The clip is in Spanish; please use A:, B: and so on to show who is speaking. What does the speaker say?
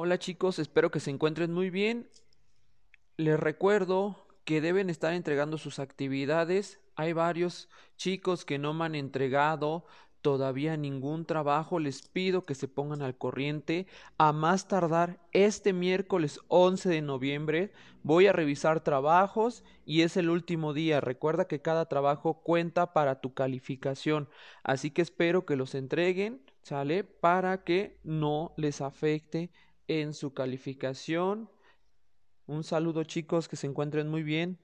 A: Hola chicos, espero que se encuentren muy bien. Les recuerdo que deben estar entregando sus actividades. Hay varios chicos que no me han entregado todavía ningún trabajo. Les pido que se pongan al corriente. A más tardar este miércoles 11 de noviembre voy a revisar trabajos y es el último día. Recuerda que cada trabajo cuenta para tu calificación. Así que espero que los entreguen, ¿sale? Para que no les afecte en su calificación. Un saludo chicos, que se encuentren muy bien.